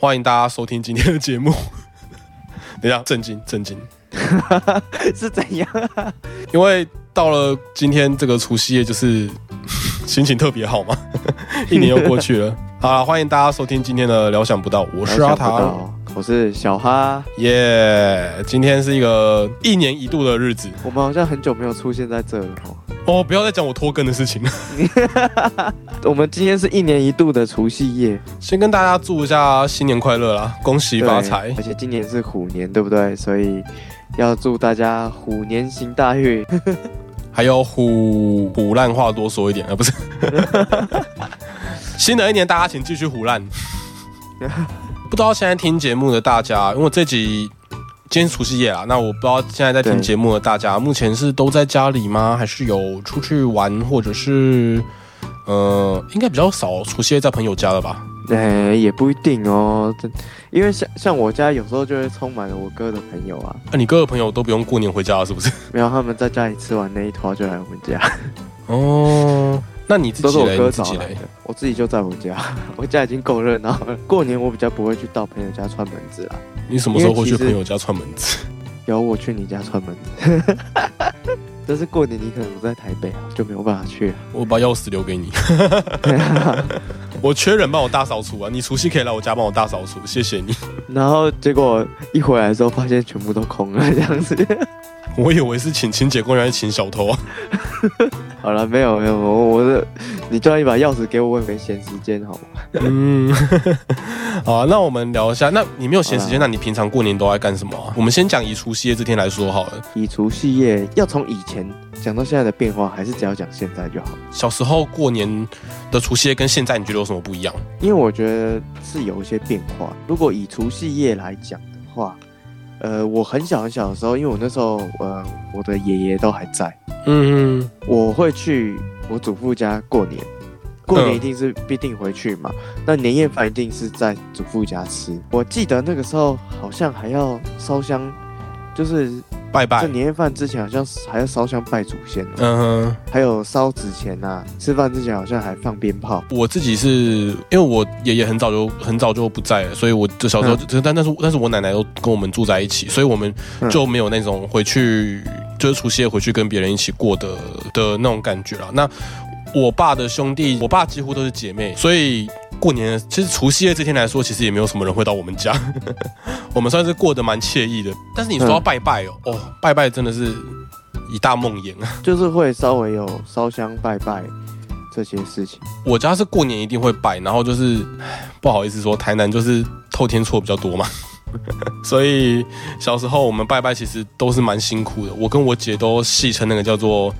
好，欢迎大家收听今天的节目。等一下，震惊，震惊，是怎样？因为到了今天这个除夕夜，就是 心情特别好嘛，一年又过去了。好了，欢迎大家收听今天的料想不到，我是阿唐，我是小哈，耶！今天是一个一年一度的日子，我们好像很久没有出现在这了哦。哦，不要再讲我拖更的事情了。我们今天是一年一度的除夕夜，先跟大家祝一下新年快乐啦，恭喜发财！而且今年是虎年，对不对？所以要祝大家虎年行大运。还有虎虎烂话多说一点啊，不是？新的一年，大家请继续虎烂。不知道现在听节目的大家，因为这集今天除夕夜啊，那我不知道现在在听节目的大家，目前是都在家里吗？还是有出去玩，或者是呃，应该比较少除夕夜在朋友家了吧？哎，也不一定哦，因为像像我家有时候就会充满了我哥的朋友啊。那你哥的朋友都不用过年回家了，是不是？没有，他们在家里吃完那一坨就来我们家。哦。那你自己嘞？自己嘞？我自己就在我家，我家已经够热闹了。过年我比较不会去到朋友家串门子啦。你什么时候会去朋友家串门子？有我去你家串门子。但是过年你可能不在台北啊，就没有办法去。我把钥匙留给你。我缺人帮我大扫除啊！你除夕可以来我家帮我大扫除，谢谢你。然后结果一回来的时候，发现全部都空了，这样子。我以为是请清洁工，原来请小偷啊！好了，没有没有，我我的，你叫一把钥匙给我，我也没闲时间，好吗？嗯，好啊，那我们聊一下，那你没有闲时间，那你平常过年都爱干什么啊？我们先讲以除夕夜这天来说好了。以除夕夜要从以前讲到现在的变化，还是只要讲现在就好？小时候过年的除夕夜跟现在，你觉得有什么不一样？因为我觉得是有一些变化。如果以除夕夜来讲的话。呃，我很小很小的时候，因为我那时候，呃，我的爷爷都还在，嗯嗯，我会去我祖父家过年，过年一定是必定回去嘛，那年夜饭一定是在祖父家吃。我记得那个时候好像还要烧香，就是。拜拜，这年夜饭之前好像还要烧香拜祖先，嗯哼，还有烧纸钱呐。吃饭之前好像还放鞭炮。我自己是因为我爷爷很早就很早就不在了，所以我就小时候，但但是但是我奶奶都跟我们住在一起，所以我们就没有那种回去就是除夕夜回去跟别人一起过的的那种感觉了。那我爸的兄弟，我爸几乎都是姐妹，所以。过年其实除夕夜这天来说，其实也没有什么人会到我们家，我们算是过得蛮惬意的。但是你说要拜拜哦，哦，拜拜真的是一大梦魇啊，就是会稍微有烧香拜拜这些事情。我家是过年一定会拜，然后就是不好意思说，台南就是透天错比较多嘛，所以小时候我们拜拜其实都是蛮辛苦的。我跟我姐都戏称那个叫做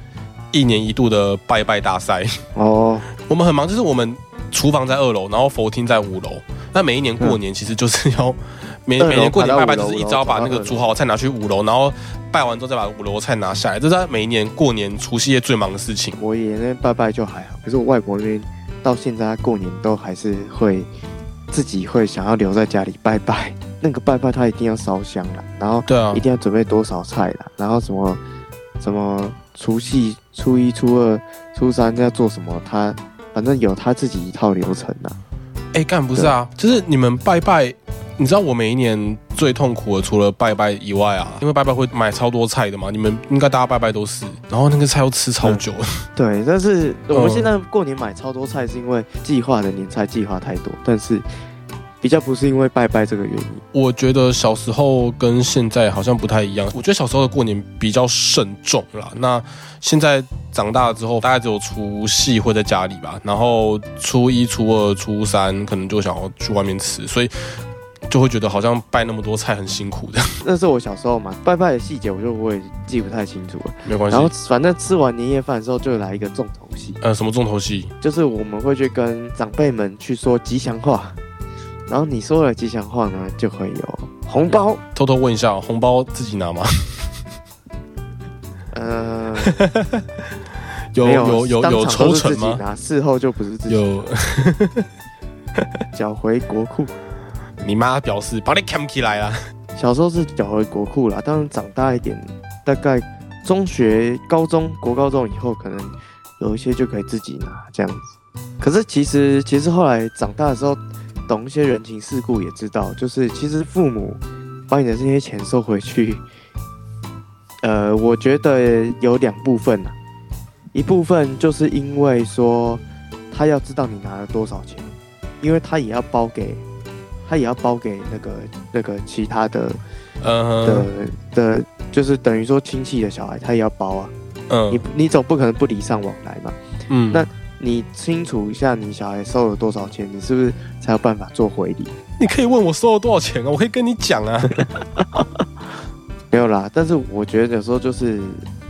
一年一度的拜拜大赛哦，我们很忙，就是我们。厨房在二楼，然后佛厅在五楼。那每一年过年，其实就是要 每每年过年拜拜，就是一招把那个煮好的菜拿去五楼，然后拜完之后再把五楼菜拿下来。这是每一年过年除夕夜最忙的事情。我爷爷那边拜拜就还好，可是我外婆那边到现在过年都还是会自己会想要留在家里拜拜。那个拜拜他一定要烧香了，然后对啊，一定要准备多少菜了，然后什么什么除夕、初一、初二、初三要做什么，他。反正有他自己一套流程呐。哎，干不是啊，就是你们拜拜，你知道我每一年最痛苦的，除了拜拜以外啊，因为拜拜会买超多菜的嘛。你们应该大家拜拜都是，然后那个菜要吃超久。对，但是我们现在过年买超多菜，是因为计划的年菜计划太多，但是。比较不是因为拜拜这个原因，我觉得小时候跟现在好像不太一样。我觉得小时候的过年比较慎重啦。那现在长大了之后，大概只有除夕会在家里吧，然后初一、初二、初三可能就想要去外面吃，所以就会觉得好像拜那么多菜很辛苦的。那是我小时候嘛，拜拜的细节我就不会记不太清楚了。没关系。然后反正吃完年夜饭之后就来一个重头戏。呃，什么重头戏？就是我们会去跟长辈们去说吉祥话。然后你说了吉祥话呢，就会有红包。偷偷问一下，红包自己拿吗？呃，有有有有抽成吗？拿事后就不是自己。有，缴回国库。你妈表示把你扛起来了。小时候是缴回国库啦，当然长大一点，大概中学、高中国高中以后，可能有一些就可以自己拿这样子。可是其实其实后来长大的时候。懂一些人情世故，也知道，就是其实父母把你的这些钱收回去，呃，我觉得有两部分啊，一部分就是因为说他要知道你拿了多少钱，因为他也要包给，他也要包给那个那个其他的，呃的的，就是等于说亲戚的小孩，他也要包啊。嗯，你你总不可能不礼尚往来嘛。嗯，那你清楚一下你小孩收了多少钱，你是不是才有办法做回礼？你可以问我收了多少钱啊，我可以跟你讲啊。没有啦，但是我觉得有时候就是，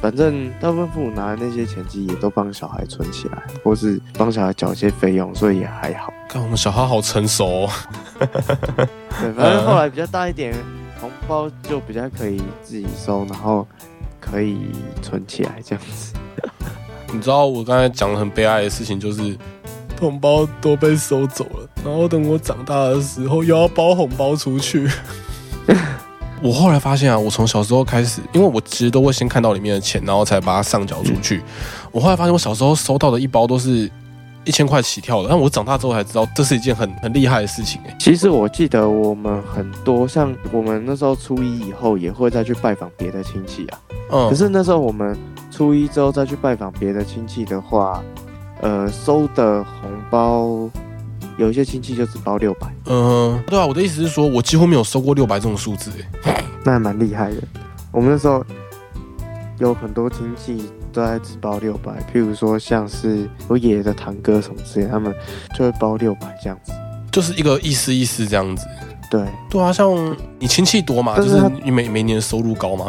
反正大部分父母拿的那些钱，其实也都帮小孩存起来，或是帮小孩缴一些费用，所以也还好。看我们小孩好成熟。哦。对，反正 后来比较大一点，红包就比较可以自己收，然后。可以存起来这样子。你知道我刚才讲的很悲哀的事情，就是红包都被收走了，然后等我长大的时候又要包红包出去。我后来发现啊，我从小时候开始，因为我其实都会先看到里面的钱，然后才把它上缴出去。我后来发现，我小时候收到的一包都是。一千块起跳的，但我长大之后才知道，这是一件很很厉害的事情哎。其实我记得我们很多，像我们那时候初一以后也会再去拜访别的亲戚啊。嗯。可是那时候我们初一之后再去拜访别的亲戚的话，呃，收的红包有一些亲戚就只包六百。嗯，对啊，我的意思是说，我几乎没有收过六百这种数字哎。那还蛮厉害的。我们那时候有很多亲戚。都在只包六百，譬如说像是我爷爷的堂哥什么之类，他们就会包六百这样子，就是一个意思意思这样子。对对啊，像你亲戚多嘛，就是你每每年收入高嘛？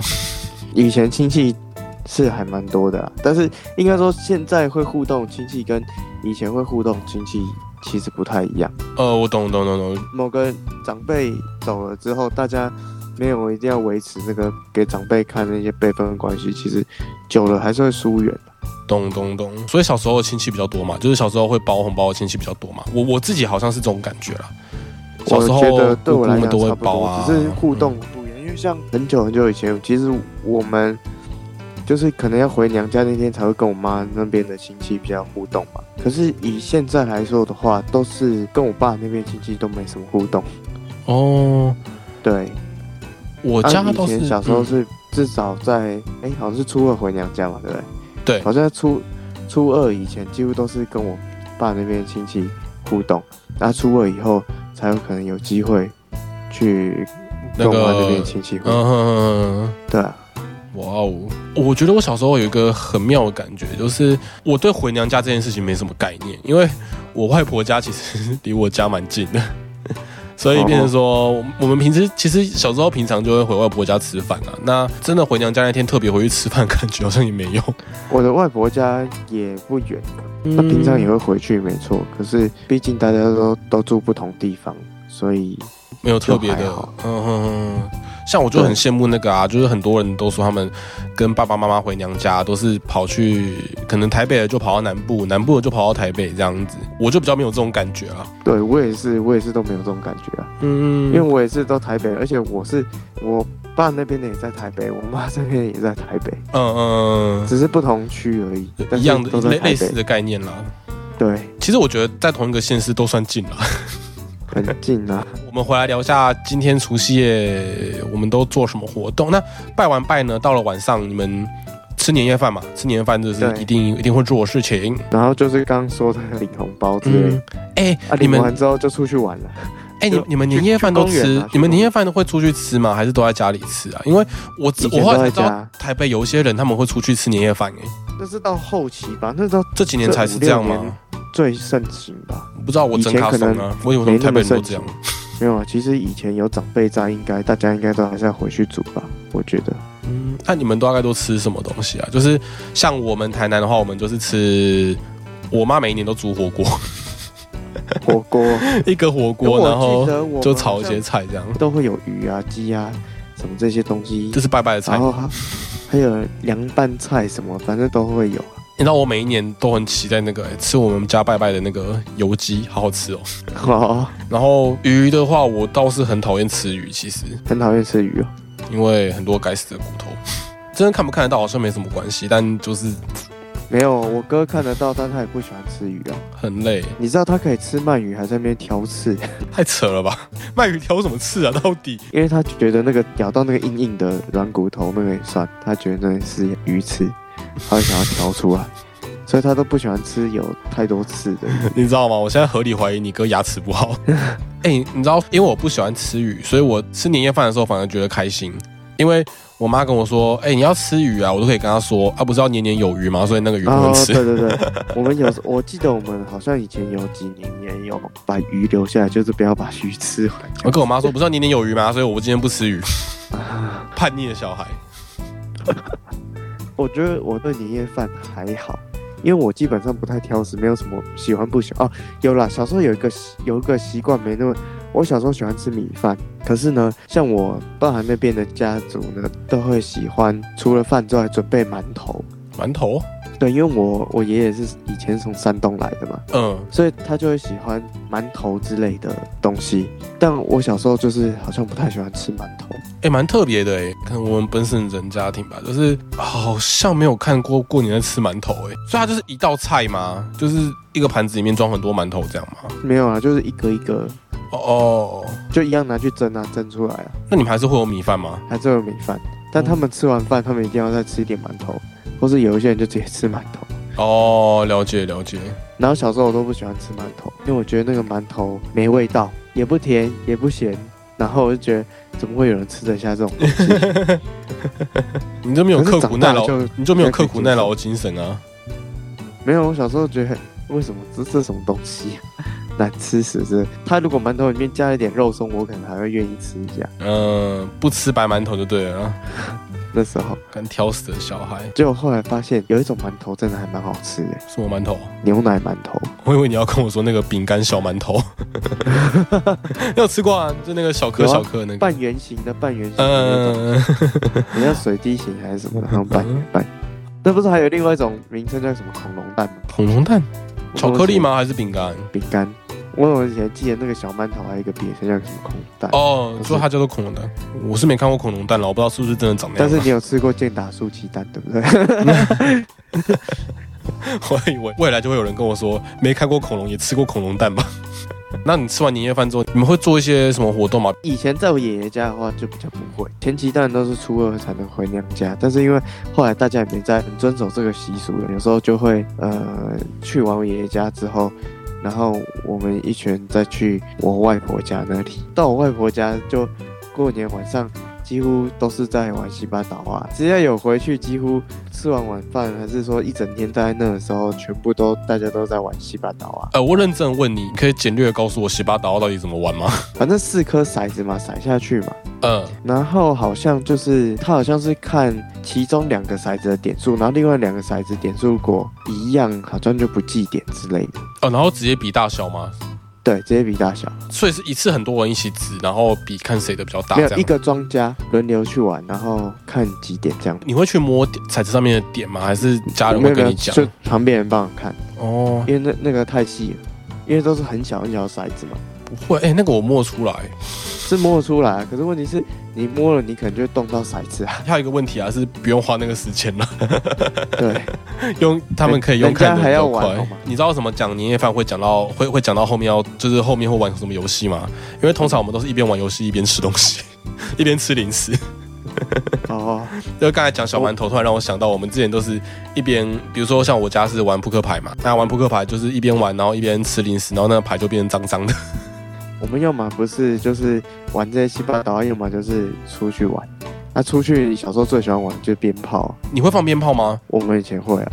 以前亲戚是还蛮多的，但是应该说现在会互动亲戚跟以前会互动亲戚其实不太一样。呃，我懂懂懂懂。某个长辈走了之后，大家。没有，一定要维持这个给长辈看那些辈分关系，其实久了还是会疏远懂懂懂。所以小时候的亲戚比较多嘛，就是小时候会包红包的亲戚比较多嘛。我我自己好像是这种感觉啦。小时候对我来讲都会包啊，只是互动不一样。因为像很久很久以前，其实我们就是可能要回娘家那天才会跟我妈那边的亲戚比较互动嘛。可是以现在来说的话，都是跟我爸那边亲戚都没什么互动。哦，对。我家以前小时候是至少在哎，好像是初二回娘家嘛，对不对？对，好像初初二以前几乎都是跟我爸那边亲戚互动，那初二以后才有可能有机会去跟我妈那边亲戚互动。对啊，哇哦！我觉得我小时候有一个很妙的感觉，就是我对回娘家这件事情没什么概念，因为我外婆家其实 离我家蛮近的。所以变成说，我们平时其实小时候平常就会回外婆家吃饭啊。那真的回娘家那天特别回去吃饭，感觉好像也没有。我的外婆家也不远，那平常也会回去，没错。可是毕竟大家都都住不同地方，所以没有特别的。嗯哼哼。像我就很羡慕那个啊，就是很多人都说他们跟爸爸妈妈回娘家都是跑去，可能台北的就跑到南部，南部的就跑到台北这样子。我就比较没有这种感觉啊。对我也是，我也是都没有这种感觉啊。嗯，因为我也是都台北，而且我是我爸那边的也在台北，我妈这边也在台北。嗯嗯，只是不同区而已，一样的类类似的概念啦。对，其实我觉得在同一个县市都算近了。很近啊！我们回来聊一下今天除夕夜我们都做什么活动。那拜完拜呢，到了晚上你们吃年夜饭嘛？吃年夜饭就是一定一定会做的事情。然后就是刚说的领红包之类。哎，你们完之后就出去玩了。哎，你你们年夜饭都吃？你们年夜饭都会出去吃吗？还是都在家里吃啊？因为我我后来知道台北有一些人他们会出去吃年夜饭。哎，那是到后期吧？那到这几年才是这样吗？最盛行吧，不知道我真卡松啊，我以为台北人都这样。没有啊，其实以前有长辈在，应该大家应该都还是要回去煮吧，我觉得。嗯，那你们大概都吃什么东西啊？就是像我们台南的话，我们就是吃，我妈每一年都煮火锅，火锅。一个火锅，然后就炒一些菜这样，都会有鱼啊、鸡啊什么这些东西，这是拜拜的菜，然后还有凉拌菜什么，反正都会有。你知道我每一年都很期待那个吃我们家拜拜的那个油鸡，好好吃哦。好，然后鱼的话，我倒是很讨厌吃鱼，其实。很讨厌吃鱼哦，因为很多该死的骨头。真的看不看得到好像没什么关系，但就是没有，我哥看得到，但他也不喜欢吃鱼啊，很累。你知道他可以吃鳗鱼，还在那边挑刺，太扯了吧？鳗鱼挑什么刺啊？到底？因为他觉得那个咬到那个硬硬的软骨头，那个也算，他觉得那是鱼刺，他想要挑出来，所以他都不喜欢吃有太多刺的。你知道吗？我现在合理怀疑你哥牙齿不好。哎，你知道，因为我不喜欢吃鱼，所以我吃年夜饭的时候反而觉得开心，因为。我妈跟我说：“哎，你要吃鱼啊，我都可以跟她说啊，不是要年年有余吗？所以那个鱼不能吃。”对对对，我们有，我记得我们好像以前有几年也有把鱼留下来，就是不要把鱼吃完。我跟我妈说：“不是要年年有余吗？所以我今天不吃鱼。”叛逆的小孩。我觉得我对年夜饭还好，因为我基本上不太挑食，没有什么喜欢不喜欢。哦，有啦，小时候有一个有一个习惯，没那么。我小时候喜欢吃米饭，可是呢，像我爸爸那边的家族呢，都会喜欢除了饭之外准备馒头。馒头？对，因为我我爷爷是以前从山东来的嘛，嗯，所以他就会喜欢馒头之类的东西。但我小时候就是好像不太喜欢吃馒头。哎，蛮特别的哎，可能我们本省人家庭吧，就是好像没有看过过年在吃馒头哎，所以它就是一道菜吗？就是一个盘子里面装很多馒头这样吗？没有啊，就是一个一个。哦，就一样拿去蒸啊，蒸出来啊。那你们还是会有米饭吗？还是有米饭，但他们吃完饭，他们一定要再吃一点馒头，或是有一些人就直接吃馒头。哦，了解了解。然后小时候我都不喜欢吃馒头，因为我觉得那个馒头没味道，也不甜也不咸，然后我就觉得怎么会有人吃得下这种东西？你就没有刻苦耐劳，你就没有刻苦耐劳的精神啊？没有，我小时候觉得为什么这是什么东西？难吃死是，他如果馒头里面加一点肉松，我可能还会愿意吃一下。嗯，不吃白馒头就对了。那时候敢挑食的小孩，结果后来发现有一种馒头真的还蛮好吃的。什么馒头？牛奶馒头。我以为你要跟我说那个饼干小馒头。有吃过啊？就那个小颗小颗那个半圆形的半圆形。嗯。你要水滴形还是什么？然后半圆 半。那不是还有另外一种名称叫什么恐龙蛋吗？恐龙蛋？巧克力吗？还是饼干？饼干。我以前记得那个小馒头还有一个别称叫什么恐龙蛋哦，说它叫做恐龙蛋，我是没看过恐龙蛋了，我不知道是不是真的长那样。但是你有吃过健达素鸡蛋对不对？我以为未来就会有人跟我说，没看过恐龙也吃过恐龙蛋吧？那你吃完年夜饭之后，你们会做一些什么活动吗？以前在我爷爷家的话就比较不会，前期当然都是初二才能回娘家，但是因为后来大家也没在很遵守这个习俗了，有时候就会呃去完我爷爷家之后。然后我们一群人再去我外婆家那里，到我外婆家就过年晚上几乎都是在玩西巴岛啊，只要有回去，几乎吃完晚饭还是说一整天待在那的时候，全部都大家都在玩西巴岛啊。呃，我认真问你，可以简略告诉我西巴岛到底怎么玩吗？反正四颗骰子嘛，骰下去嘛。嗯，然后好像就是他好像是看其中两个骰子的点数，然后另外两个骰子点数如果一样，好像就不计点之类的。哦，然后直接比大小吗？对，直接比大小。所以是一次很多人一起指，然后比看谁的比较大。没有一个庄家轮流去玩，然后看几点这样。你会去摸彩子上面的点吗？还是家人会跟你讲？就旁边人帮我看哦，因为那那个太细了，因为都是很小很小的骰子嘛。不会，哎，那个我摸出来。是摸得出来，可是问题是你摸了，你可能就会动到骰子啊。还有一个问题啊，是不用花那个时间了。对，用他们可以用看的还要玩你知道什么讲年夜饭会讲到会会讲到后面要就是后面会玩什么游戏吗？因为通常我们都是一边玩游戏一边吃东西，一边吃零食。哦，就刚才讲小馒头，突然让我想到我们之前都是一边，比如说像我家是玩扑克牌嘛，那玩扑克牌就是一边玩，然后一边吃零食，然后那个牌就变成脏脏的。我们要么不是就是玩这些七八岛，要么就是出去玩。那出去小时候最喜欢玩就是鞭炮。你会放鞭炮吗？我们以前会啊。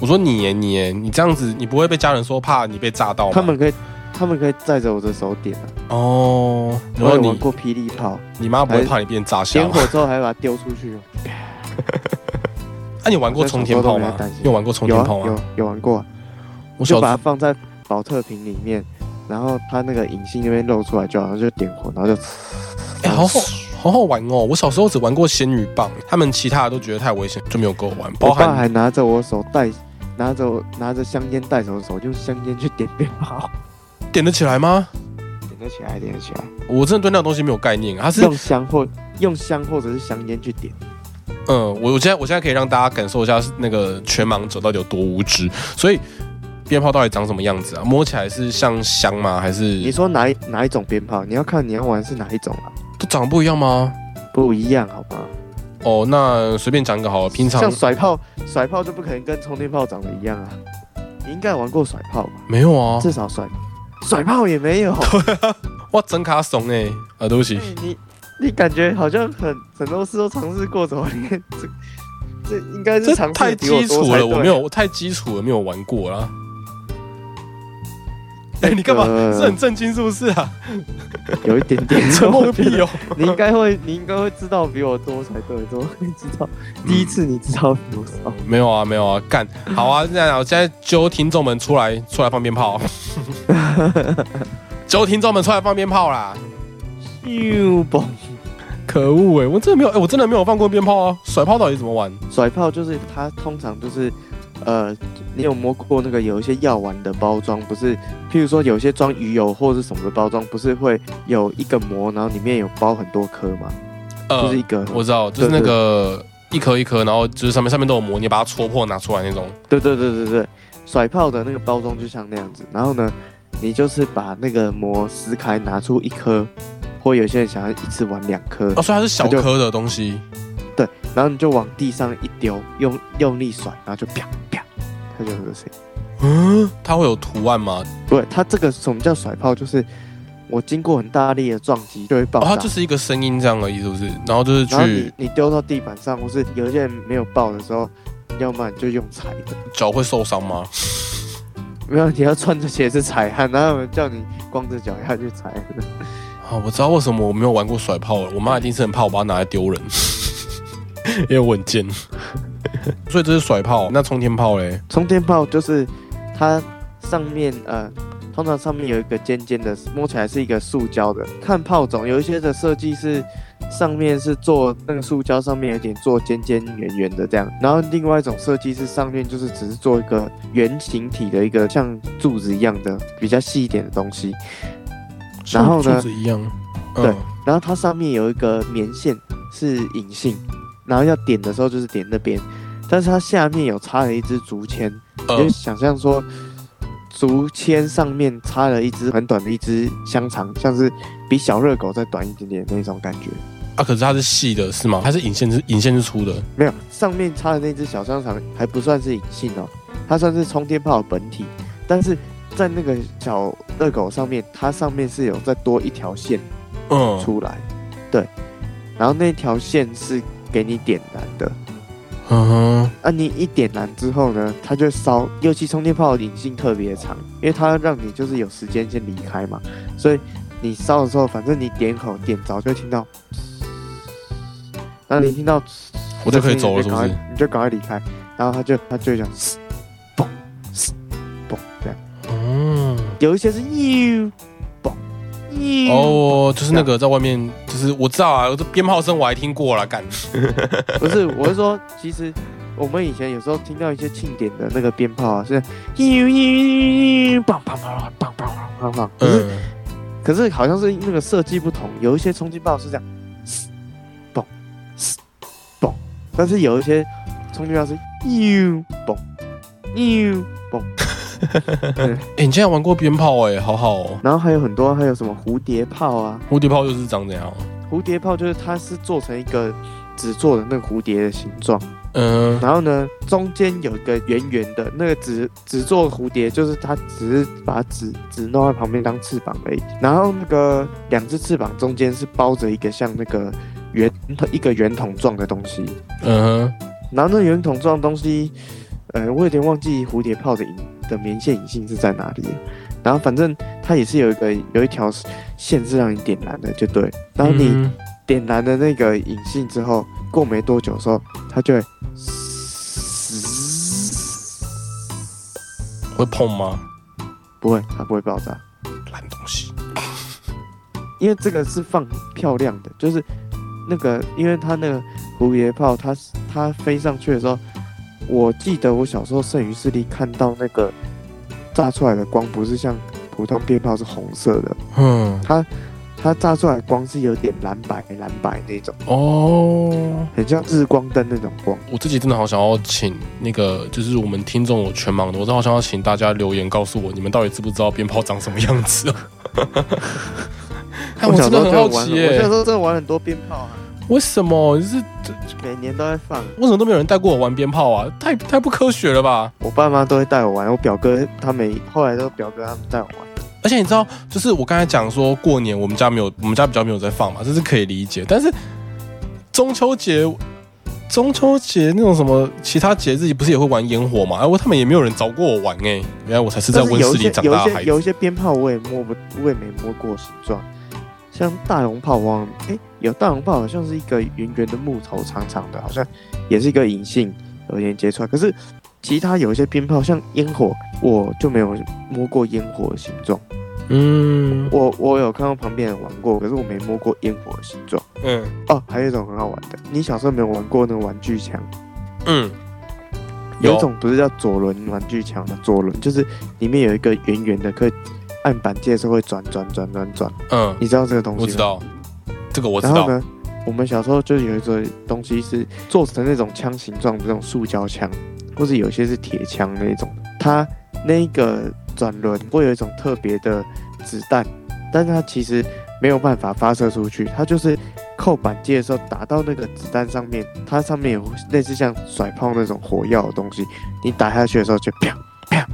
我说你耶你耶，你这样子你不会被家人说怕你被炸到吗？他们可以，他们可以载着我的手点啊。哦。然后玩过霹雳炮，你妈不会怕你变炸香？点火之后还把它丢出去。那 你玩过冲天炮吗？有玩过冲天炮吗？有有玩过。我就把它放在保特瓶里面。然后它那个隐性那边露出来，就好像就点火，然后就，哎，好好好好玩哦！我小时候只玩过仙女棒，他们其他的都觉得太危险，就没有跟我玩。我爸还拿着我手带，拿着拿着香烟带手手，用香烟去点鞭炮，点得起来吗？点得起来，点得起来。我真的对那个东西没有概念，它是用香或用香或者是香烟去点。嗯，我我现在我现在可以让大家感受一下那个全盲者到底有多无知。所以鞭炮到底长什么样子啊？摸起来是像香吗？还是你说哪一哪一种鞭炮？你要看你要玩是哪一种啊？都长得不一样吗？不一样，好吗？哦，那随便讲一个好了。平常像甩炮，甩炮就不可能跟充电炮长得一样啊。你应该玩过甩炮吧？没有啊，至少甩甩炮也没有。对啊，哇，真卡怂哎！啊，对不起。你你感觉好像很很多事都尝试过，怎么连这这应该是太基础了，我没有，我太基础了，没有玩过啦。哎，你干嘛？是很震惊是不是啊？有一点点 沉默个屁哦！你应该会，你应该会知道比我多才对，怎么会知道？第一次你知道多少？没有啊，没有啊，干好啊！这样，我现在揪听众们出来，出来放鞭炮。揪听众们出来放鞭炮啦！咻嘣！可恶哎，我真的没有哎，我真的没有放过鞭炮啊！甩炮到底怎么玩？甩炮就是它通常就是。呃，你有摸过那个有一些药丸的包装？不是，譬如说有些装鱼油或者是什么的包装，不是会有一个膜，然后里面有包很多颗吗？呃，就是一个，我知道，就是那个一颗一颗，然后就是上面上面都有膜，你把它戳破拿出来那种。对对对对对，甩炮的那个包装就像那样子。然后呢，你就是把那个膜撕开，拿出一颗，或有些人想要一次玩两颗。哦，所以它是小颗的东西。对，然后你就往地上一丢，用用力甩，然后就啪啪，嗯，它会有图案吗？对，它这个什么叫甩炮？就是我经过很大力的撞击就会爆。它就是一个声音这样而已，是不是？然后就是去你丢到地板上，或是有些人没有爆的时候，要么你就用踩的。脚会受伤吗？没有，你要穿着鞋子踩，哪有人叫你光着脚下去踩？啊，我知道为什么我没有玩过甩炮了。我妈一定是很怕我把它拿来丢人。因为稳健，所以这是甩炮。那冲天炮嘞？冲天炮就是它上面呃，通常上面有一个尖尖的，摸起来是一个塑胶的。看炮种，有一些的设计是上面是做那个塑胶，上面有点做尖尖圆圆的这样。然后另外一种设计是上面就是只是做一个圆形体的一个像柱子一样的比较细一点的东西。然后呢？柱子一样。对。然后它上面有一个棉线是隐性。然后要点的时候就是点那边，但是它下面有插了一支竹签，你就想象说竹签上面插了一支很短的一支香肠，像是比小热狗再短一点点那种感觉。啊，可是它是细的，是吗？它是引线是引线是粗的？没有，上面插的那只小香肠还不算是引线哦，它算是冲天炮本体，但是在那个小热狗上面，它上面是有再多一条线，嗯，出来，对，然后那条线是。给你点燃的，嗯哼，啊，你一点燃之后呢，它就烧。尤其充电炮的引信特别长，因为它让你就是有时间先离开嘛，所以你烧的时候，反正你点口点着就听到，然后你听到，我就可以走了，是不是？你就赶快离开，然后它就它就讲，嘣，嘣，这样，嗯，有一些是呦。哦，就是那个在外面，就是我知道啊，这鞭炮声我还听过了，干。不是，我是说，其实我们以前有时候听到一些庆典的那个鞭炮啊，是呦呦呦，砰砰砰砰砰砰砰砰。可是，可是好像是那个设计不同，有一些冲击炮是这样，嘣嘣，但是有一些冲击炮是呦嘣 哎，你竟然玩过鞭炮哎，好好哦。然后还有很多，还有什么蝴蝶炮啊？蝴蝶炮又是长怎样？蝴蝶炮就是它是做成一个纸做的那个蝴蝶的形状，嗯，然后呢中间有一个圆圆的那个纸纸做蝴蝶，就是它只是把纸纸弄在旁边当翅膀而已。然后那个两只翅膀中间是包着一个像那个圆一个圆筒状的东西，嗯，然后那圆筒状东西，呃，我有点忘记蝴蝶炮的影。的棉线引信是在哪里？然后反正它也是有一个有一条线是让你点燃的，就对。然后你点燃的那个引信之后，过没多久的时候，它就会 会碰吗？不会，它不会爆炸。烂东西。因为这个是放漂亮的，就是那个，因为它那个蝴蝶炮，它它飞上去的时候。我记得我小时候剩余视力看到那个炸出来的光不是像普通鞭炮是红色的，嗯，它它炸出来光是有点蓝白蓝白那种哦，很像日光灯那种光。我自己真的好想要请那个，就是我们听众有全盲的，我真的好想要请大家留言告诉我，你们到底知不知道鞭炮长什么样子？啊 我真的很好奇耶！我小时候真的玩很多鞭炮啊。为什么？就是每年都在放。为什么都没有人带过我玩鞭炮啊？太太不科学了吧！我爸妈都会带我玩，我表哥他们后来都表哥他们带我玩。而且你知道，就是我刚才讲说过年我们家没有，我们家比较没有在放嘛，这是可以理解。但是中秋节、中秋节那种什么其他节日，不是也会玩烟火嘛？哎，我他们也没有人找过我玩哎。原来我才是在温室里长大的孩子。有一些鞭炮我也摸不，我也没摸过形状。像大龙炮，王哎，有大龙炮，好像是一个圆圆的木头，长长的，好像也是一个银杏有连接出来。可是其他有一些鞭炮，像烟火，我就没有摸过烟火的形状。嗯，我我有看到旁边人玩过，可是我没摸过烟火的形状。嗯，哦，还有一种很好玩的，你小时候没有玩过那个玩具枪？嗯，有一种不是叫左轮玩具枪的，左轮就是里面有一个圆圆的，可以。按板机的时候会转转转转转，嗯，你知道这个东西？我知道，这个我知道。然后呢，我们小时候就有一个东西是做成那种枪形状的这种塑胶枪，或者有些是铁枪那种。它那个转轮会有一种特别的子弹，但是它其实没有办法发射出去，它就是扣板机的时候打到那个子弹上面，它上面有类似像甩炮那种火药的东西，你打下去的时候就啪啪。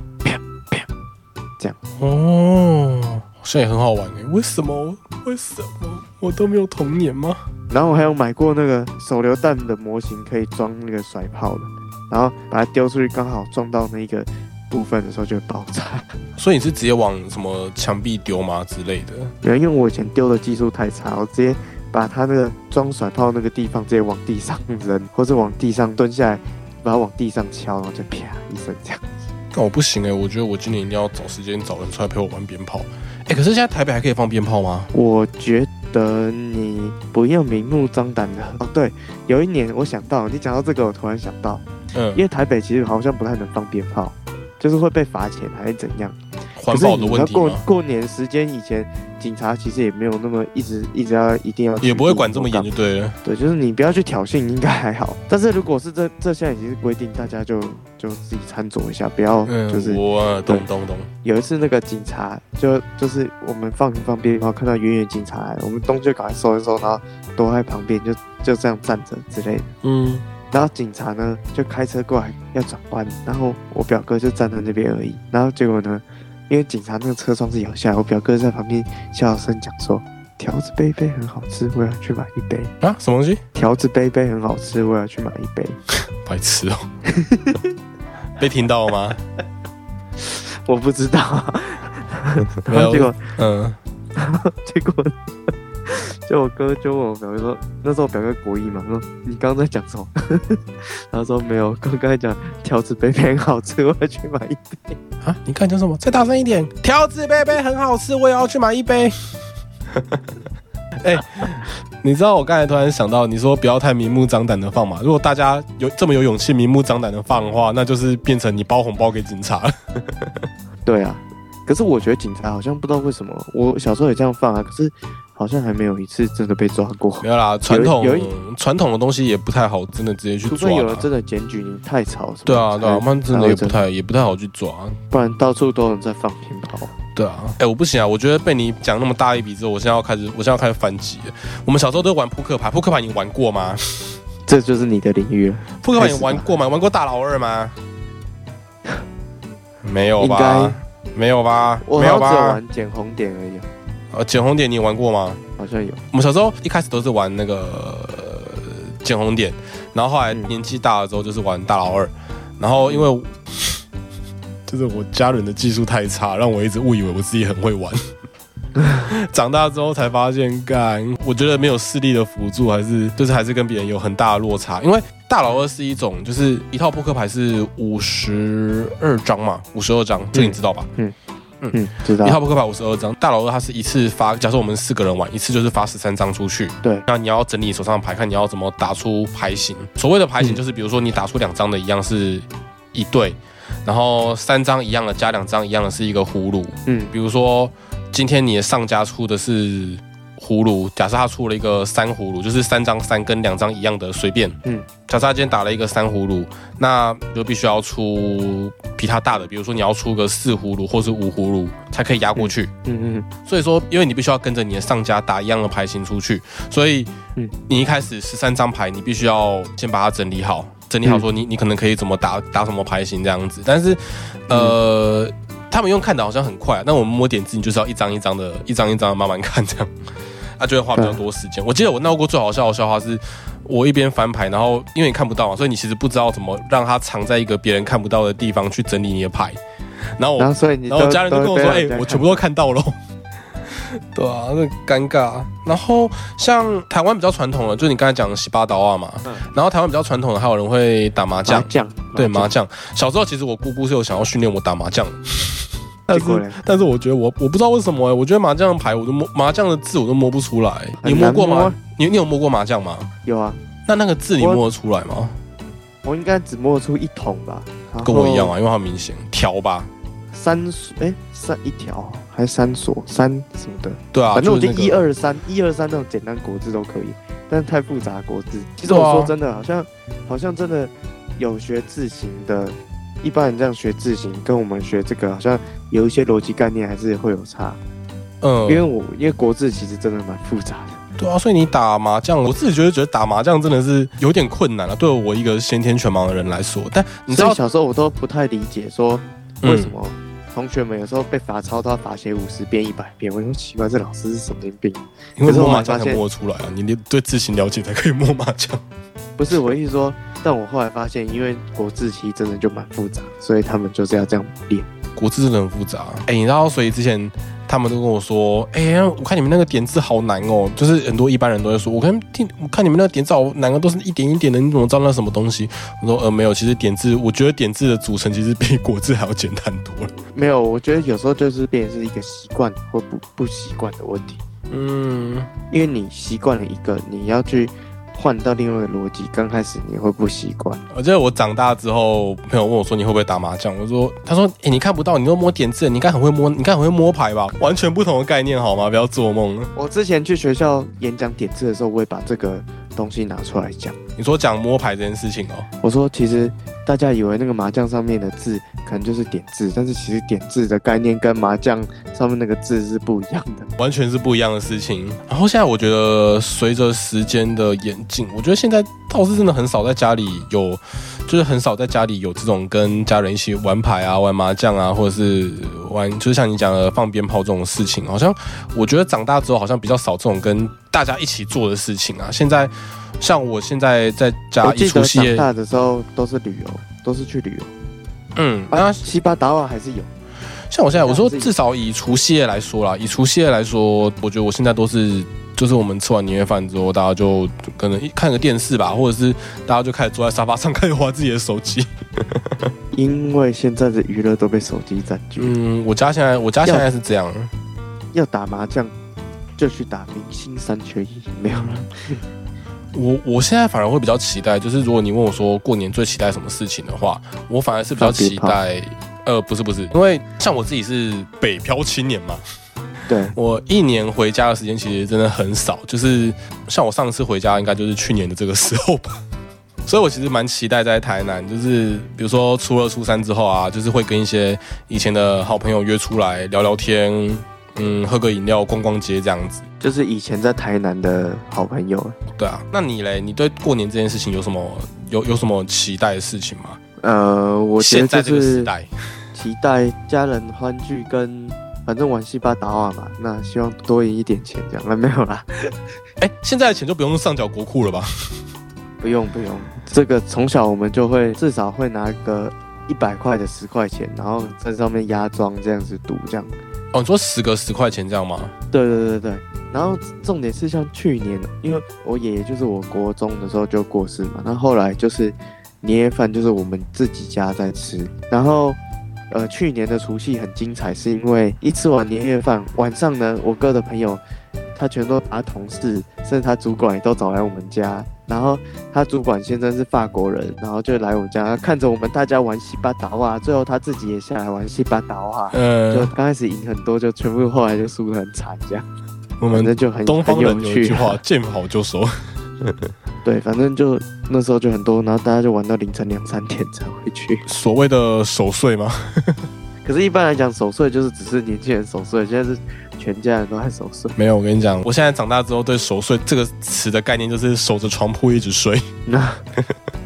这样哦，好像也很好玩哎。为什么？为什么我都没有童年吗？然后我还有买过那个手榴弹的模型，可以装那个甩炮的，然后把它丢出去，刚好撞到那个部分的时候就会爆炸。所以你是直接往什么墙壁丢吗之类的？没有，因为我以前丢的技术太差，我直接把它那个装甩炮那个地方直接往地上扔，或者往地上蹲下来，把它往地上敲，然后就啪一声这样。那我不行哎，我觉得我今年一定要找时间找人出来陪我玩鞭炮。哎，可是现在台北还可以放鞭炮吗？我觉得你不要明目张胆的哦。对，有一年我想到你讲到这个，我突然想到，嗯，因为台北其实好像不太能放鞭炮，就是会被罚钱还是怎样。环保的问题过过年时间以前，警察其实也没有那么一直一直要一定要，也不会管这么严就对了。对，就是你不要去挑衅，应该还好。但是如果是这这现在已经是规定，大家就就自己参酌一下，不要就是我懂懂懂。有一次那个警察就就是我们放放鞭炮，看到远远警察来，我们东就赶快收一收，然后躲在旁边就就这样站着之类的。嗯，然后警察呢就开车过来要转弯，然后我表哥就站在那边而已，然后结果呢？因为警察那个车窗是摇下来，我表哥在旁边小声讲说：“条子杯杯很好吃，我要去买一杯。”啊，什么东西？条子杯杯很好吃，我要去买一杯。白痴哦！被听到了吗？我不知道。然后结果，嗯，结果。就我哥就问我表哥说，那时候我表哥国一嘛，说你刚刚在讲什么？他说没有，刚刚才讲条子杯杯很好吃，我要去买一杯。啊，你刚讲什么？再大声一点！条子杯杯很好吃，我也要去买一杯。哎，你知道我刚才突然想到，你说不要太明目张胆的放嘛。如果大家有这么有勇气明目张胆的放的话，那就是变成你包红包给警察了。对啊，可是我觉得警察好像不知道为什么，我小时候也这样放啊，可是。好像还没有一次真的被抓过。没有啦，传统传统的东西也不太好，真的直接去抓。除非有了真的检举你太吵，对啊，对啊，那真的也不太也不太好去抓，不然到处都能在放鞭炮。对啊，哎，我不行啊！我觉得被你讲那么大一笔之后，我现在要开始，我现在要开始反击。我们小时候都玩扑克牌，扑克牌你玩过吗？这就是你的领域了。扑克牌你玩过吗？玩过大老二吗？没有吧？没有吧？没有吧？玩捡红点而已。呃，捡红点你玩过吗？好像有。我们小时候一开始都是玩那个捡红点，然后后来年纪大了之后就是玩大老二，然后因为 就是我家人的技术太差，让我一直误以为我自己很会玩。长大之后才发现，干，我觉得没有视力的辅助，还是就是还是跟别人有很大的落差。因为大老二是一种，就是一套扑克牌是五十二张嘛，五十二张，这你知道吧？嗯。嗯，知道。一套扑克牌五十二张，大老二他是一次发，假设我们四个人玩，一次就是发十三张出去。对。那你要整理手上的牌，看你要怎么打出牌型。所谓的牌型就是，比如说你打出两张的一样是一对，然后三张一样的加两张一样的是一个葫芦。嗯。比如说今天你的上家出的是葫芦，假设他出了一个三葫芦，就是三张三跟两张一样的随便。嗯，假设他今天打了一个三葫芦，那就必须要出比他大的，比如说你要出个四葫芦或是五葫芦才可以压过去。嗯嗯。所以说，因为你必须要跟着你的上家打一样的牌型出去，所以你一开始十三张牌，你必须要先把它整理好，整理好说你你可能可以怎么打打什么牌型这样子。但是，呃。他们用看的好像很快，那我们摸点字，你就是要一张一张的，一张一张慢慢看，这样，啊就会花比较多时间。我记得我闹过最好笑的笑话是，我一边翻牌，然后因为你看不到嘛，所以你其实不知道怎么让它藏在一个别人看不到的地方去整理你的牌。然后我，然后我家人就跟我说：“哎，我全部都看到了。” 对啊，那尴尬。然后像台湾比较传统的，就你刚才讲的洗八刀啊嘛。嗯。然后台湾比较传统的，还有人会打麻将。将。对麻将。小时候其实我姑姑是有想要训练我打麻将，但是但是我觉得我我不知道为什么哎，我觉得麻将牌我都摸麻将的字我都摸不出来。你摸过吗？你你有摸过麻将吗？有啊。那那个字你摸得出来吗？我应该只摸得出一桶吧。跟我一样啊，因为它明显条吧。三哎三一条还是三所三什么的？对啊，反正我觉得一二三一二三那种简单国字都可以，但是太复杂国字。其实我说真的，好像好像真的有学字形的，一般人这样学字形，跟我们学这个好像有一些逻辑概念还是会有差。嗯，因为我因为国字其实真的蛮复杂的。对啊，所以你打麻将，我自己觉得觉得打麻将真的是有点困难了，对我一个先天全盲的人来说。但你知道小时候我都不太理解，说为什么。同学们有时候被罚抄，都要罚写五十遍、一百遍。我就奇怪，这老师是神经病。因为摸麻将才摸出来啊，你得对字形了解才可以摸麻将。不是我意思说，但我后来发现，因为国字其实真的就蛮复杂，所以他们就是要这样练。国字真的很复杂。哎，你知道，所以之前。他们都跟我说：“哎，我看你们那个点字好难哦，就是很多一般人都会说，我看听我看你们那个点字好难啊，都是一点一点的，你怎么知道那什么东西？”我说：“呃，没有，其实点字，我觉得点字的组成其实比国字还要简单多了。没有，我觉得有时候就是变成是一个习惯或不不习惯的问题。嗯，因为你习惯了一个，你要去。”换到另外一个逻辑，刚开始你会不习惯。我记得我长大之后，朋友问我说：“你会不会打麻将？”我说：“他说，哎，你看不到，你都摸点字，你应该很会摸，你应该很会摸牌吧？完全不同的概念，好吗？不要做梦。”我之前去学校演讲点字的时候，我会把这个东西拿出来讲。你说讲摸牌这件事情哦，我说其实。大家以为那个麻将上面的字可能就是点字，但是其实点字的概念跟麻将上面那个字是不一样的，完全是不一样的事情。然后现在我觉得随着时间的演进，我觉得现在倒是真的很少在家里有，就是很少在家里有这种跟家人一起玩牌啊、玩麻将啊，或者是玩，就是像你讲的放鞭炮这种事情。好像我觉得长大之后好像比较少这种跟大家一起做的事情啊。现在。像我现在在家，一除夕夜大的时候都是旅游，都是去旅游。嗯，好像，七八达瓦还是有。像我现在，我说至少以除夕夜来说啦，以除夕夜来说，我觉得我现在都是，就是我们吃完年夜饭之后，大家就可能看个电视吧，或者是大家就开始坐在沙发上开始玩自己的手机。因为现在的娱乐都被手机占据。嗯，我家现在我家现在是这样，要打麻将就去打明星三缺一，没有了。我我现在反而会比较期待，就是如果你问我说过年最期待什么事情的话，我反而是比较期待，呃，不是不是，因为像我自己是北漂青年嘛，对。我一年回家的时间其实真的很少，就是像我上次回家应该就是去年的这个时候吧，所以我其实蛮期待在台南，就是比如说初二初三之后啊，就是会跟一些以前的好朋友约出来聊聊天。嗯，喝个饮料，逛逛街这样子，就是以前在台南的好朋友。对啊，那你嘞？你对过年这件事情有什么有有什么期待的事情吗？呃，我现在这个时代，期待家人欢聚，跟反正玩戏吧打瓦嘛。那希望多赢一点钱，这样那没有啦。哎，现在的钱就不用上缴国库了吧？不用不用，这个从小我们就会至少会拿个一百块的十块钱，然后在上面压庄这样子赌这样。哦，你说十个十块钱这样吗？对对对对，然后重点是像去年，因为我爷爷就是我国中的时候就过世嘛，那后来就是年夜饭就是我们自己家在吃，然后呃去年的除夕很精彩，是因为一吃完年夜饭晚上呢，我哥的朋友。他全都把同事，甚至他主管也都找来我们家。然后他主管先生是法国人，然后就来我们家看着我们大家玩西巴达瓦。最后他自己也下来玩西巴达瓦。嗯，就刚开始赢很多，就全部后来就输得很惨这样。我们就很东方人有一句话，见好就收。对，反正就那时候就很多，然后大家就玩到凌晨两三点才回去。所谓的守岁吗？可是，一般来讲，守岁就是只是年轻人守岁，现在是全家人都在守岁。没有，我跟你讲，我现在长大之后，对守岁这个词的概念就是守着床铺一直睡。那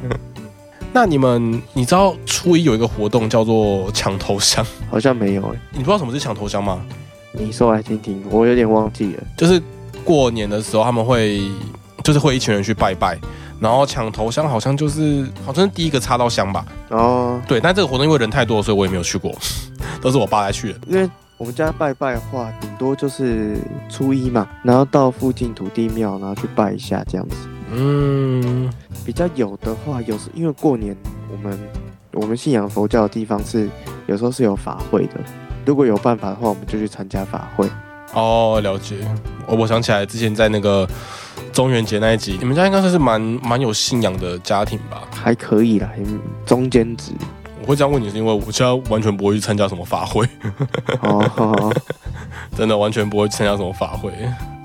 那你们，你知道初一有一个活动叫做抢头香？好像没有诶。你不知道什么是抢头香吗？你说来听听，我有点忘记了。就是过年的时候，他们会就是会一群人去拜拜。然后抢头香好像就是好像是第一个插到香吧。哦，对，但这个活动因为人太多，所以我也没有去过，都是我爸来去的。因为我们家拜拜的话，顶多就是初一嘛，然后到附近土地庙，然后去拜一下这样子。嗯，比较有的话，有时因为过年，我们我们信仰佛教的地方是有时候是有法会的，如果有办法的话，我们就去参加法会。哦，了解。我我想起来之前在那个。中元节那一集，你们家应该算是蛮蛮有信仰的家庭吧？还可以啦，中间值。我会这样问你，是因为我家完全不会去参加什么法会。哦，真的完全不会参加什么法会，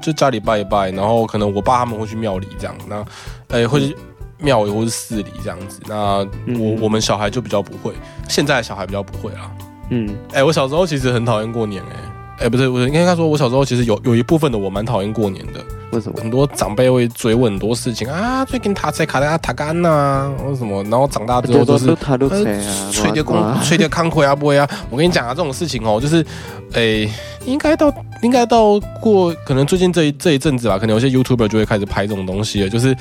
就家里拜一拜，然后可能我爸他们会去庙里这样，那哎会去庙里或是寺里这样子。那我我们小孩就比较不会，现在小孩比较不会啦。嗯，哎，我小时候其实很讨厌过年，哎，哎，不是，我应该说，我小时候其实有有一部分的我蛮讨厌过年的。为什么很多长辈会追问很多事情啊？最近他在卡在塔干呐，或什么？然后长大之后都是吹点空吹点康奎啊不会啊？我跟你讲啊，这种事情哦，就是哎，应该到应该到过可能最近这一这一阵子吧，可能有些 YouTuber 就会开始拍这种东西了。就是，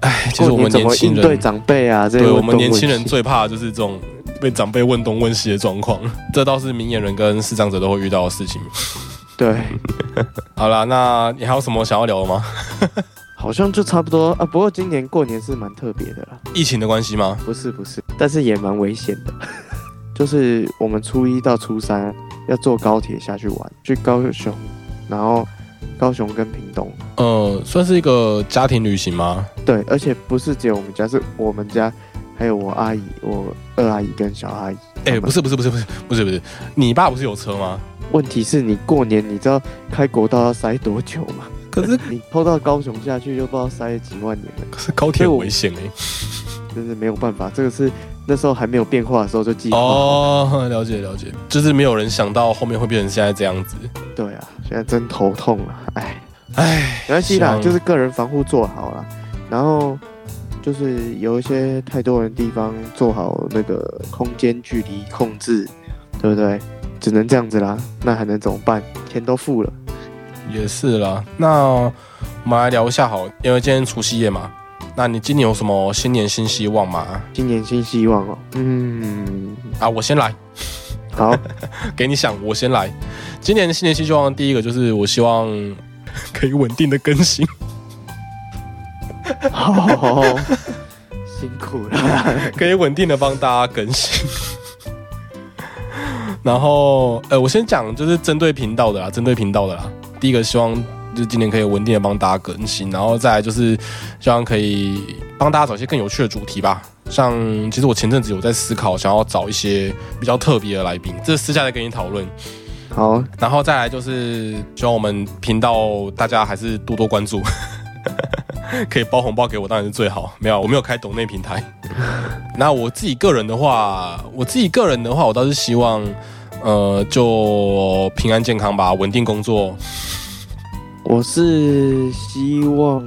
哎，其实我们年轻人对长辈啊，对我们年轻人最怕就是这种被长辈问东问西的状况。这倒是明眼人跟视障者都会遇到的事情。对，好啦，那你还有什么想要聊的吗？好像就差不多啊。不过今年过年是蛮特别的啦，疫情的关系吗？不是不是，但是也蛮危险的。就是我们初一到初三要坐高铁下去玩，去高雄，然后高雄跟屏东，呃，算是一个家庭旅行吗？对，而且不是只有我们家，是我们家还有我阿姨、我二阿姨跟小阿姨。哎，不是不是不是不是不是不是，你爸不是有车吗？问题是你过年你知道开国道要塞多久吗？可是 你偷到高雄下去就不知道塞了几万年了。可是高铁危险哎，真是没有办法。这个是那时候还没有变化的时候就计划。哦，了解了解，就是没有人想到后面会变成现在这样子。对啊，现在真头痛了，哎哎，没关系啦，就是个人防护做好了，然后就是有一些太多人地方做好那个空间距离控制，对不对？只能这样子啦，那还能怎么办？钱都付了，也是啦。那我们来聊一下好，因为今天除夕夜嘛。那你今年有什么新年新希望吗？新年新希望哦，嗯，啊，我先来。好，给你想，我先来。今年的新年新希望，第一个就是我希望可以稳定的更新。好，辛苦了，可以稳定的帮大家更新。然后，呃，我先讲，就是针对频道的啦，针对频道的啦。第一个希望就是今年可以稳定的帮大家更新，然后再来就是希望可以帮大家找一些更有趣的主题吧。像其实我前阵子有在思考，想要找一些比较特别的来宾，这私下再跟你讨论。好，然后再来就是希望我们频道大家还是多多关注，可以包红包给我当然是最好。没有，我没有开抖内平台。那我自己个人的话，我自己个人的话，我倒是希望。呃，就平安健康吧，稳定工作。我是希望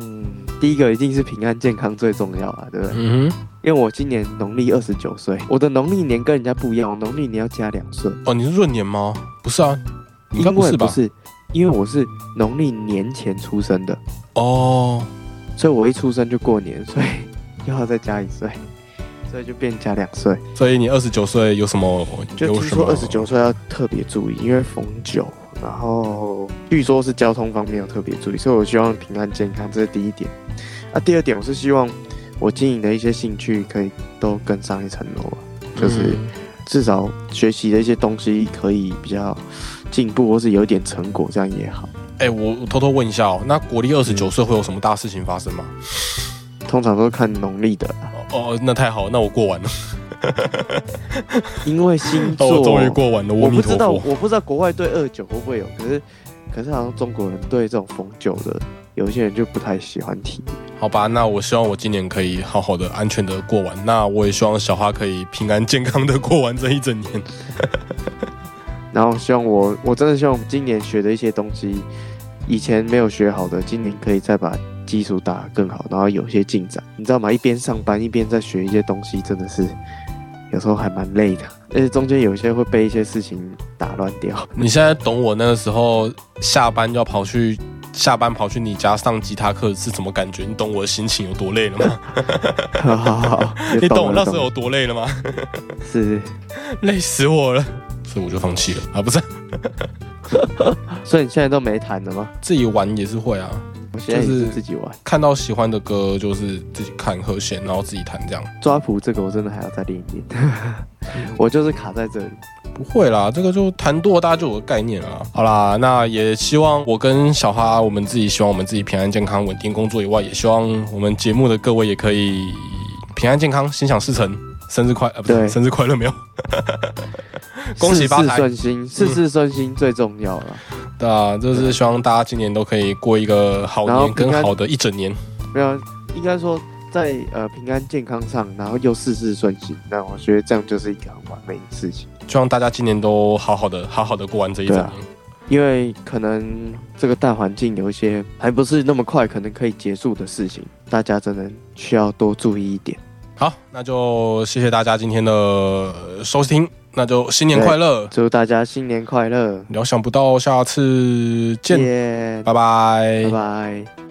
第一个一定是平安健康最重要啊，对不对？嗯哼。因为我今年农历二十九岁，我的农历年跟人家不一样，农历年要加两岁。哦，你是闰年吗？不是啊，应该不是吧？不是，因为我是农历年前出生的。哦。所以我一出生就过年，所以又要再加一岁。所以就变加两岁，所以你二十九岁有什么？就听说二十九岁要特别注意，因为逢九，然后据说是交通方面要特别注意，所以我希望平安健康，这是第一点。啊，第二点我是希望我经营的一些兴趣可以都更上一层楼，就是至少学习的一些东西可以比较进步，或是有一点成果，这样也好。哎，我偷偷问一下哦，那国历二十九岁会有什么大事情发生吗？通常都是看农历的。哦，那太好，那我过完了。因为星座，我终于过完了。我不知道，我不知道国外对二九会不会有，可是可是好像中国人对这种逢九的，有些人就不太喜欢提。好吧，那我希望我今年可以好好的、安全的过完。那我也希望小花可以平安健康的过完这一整年。然后希望我，我真的希望今年学的一些东西，以前没有学好的，今年可以再把基础打得更好，然后有些进展。你知道吗？一边上班一边在学一些东西，真的是有时候还蛮累的，而且中间有一些会被一些事情打乱掉。你现在懂我那个时候下班要跑去下班跑去你家上吉他课是什么感觉？你懂我的心情有多累了吗？好好好，你懂我那时候有多累了吗？是，累死我了。所以我就放弃了啊，不是？所以你现在都没弹的吗？自己玩也是会啊，我现在是自己玩。看到喜欢的歌，就是自己看和弦，然后自己弹这样。抓谱这个我真的还要再练一练，我就是卡在这里。不会啦，这个就弹多，大家就有个概念啊。好啦，那也希望我跟小哈，我们自己希望我们自己平安健康、稳定工作以外，也希望我们节目的各位也可以平安健康、心想事成。生日快，呃，不对，生日快乐没有？恭喜发财，顺心，事事顺心最重要了。对啊，就是希望大家今年都可以过一个好年，更好的一整年。没有，应该说在呃平安健康上，然后又事事顺心，那我觉得这样就是一个很完美的事情。希望大家今年都好好的，好好的过完这一整年。因为可能这个大环境有一些还不是那么快，可能可以结束的事情，大家真的需要多注意一点。好，那就谢谢大家今天的收听，那就新年快乐，祝大家新年快乐！料想不到下次见，拜拜，拜拜。